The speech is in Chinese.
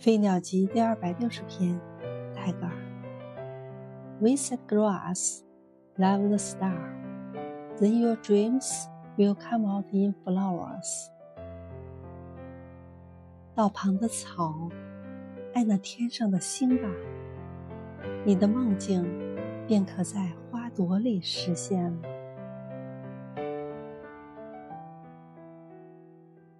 飞鸟集第二百六十篇泰戈尔 with the grass love the star then your dreams will come out in flowers 道旁的草爱那天上的星吧你的梦境便可在花朵里实现了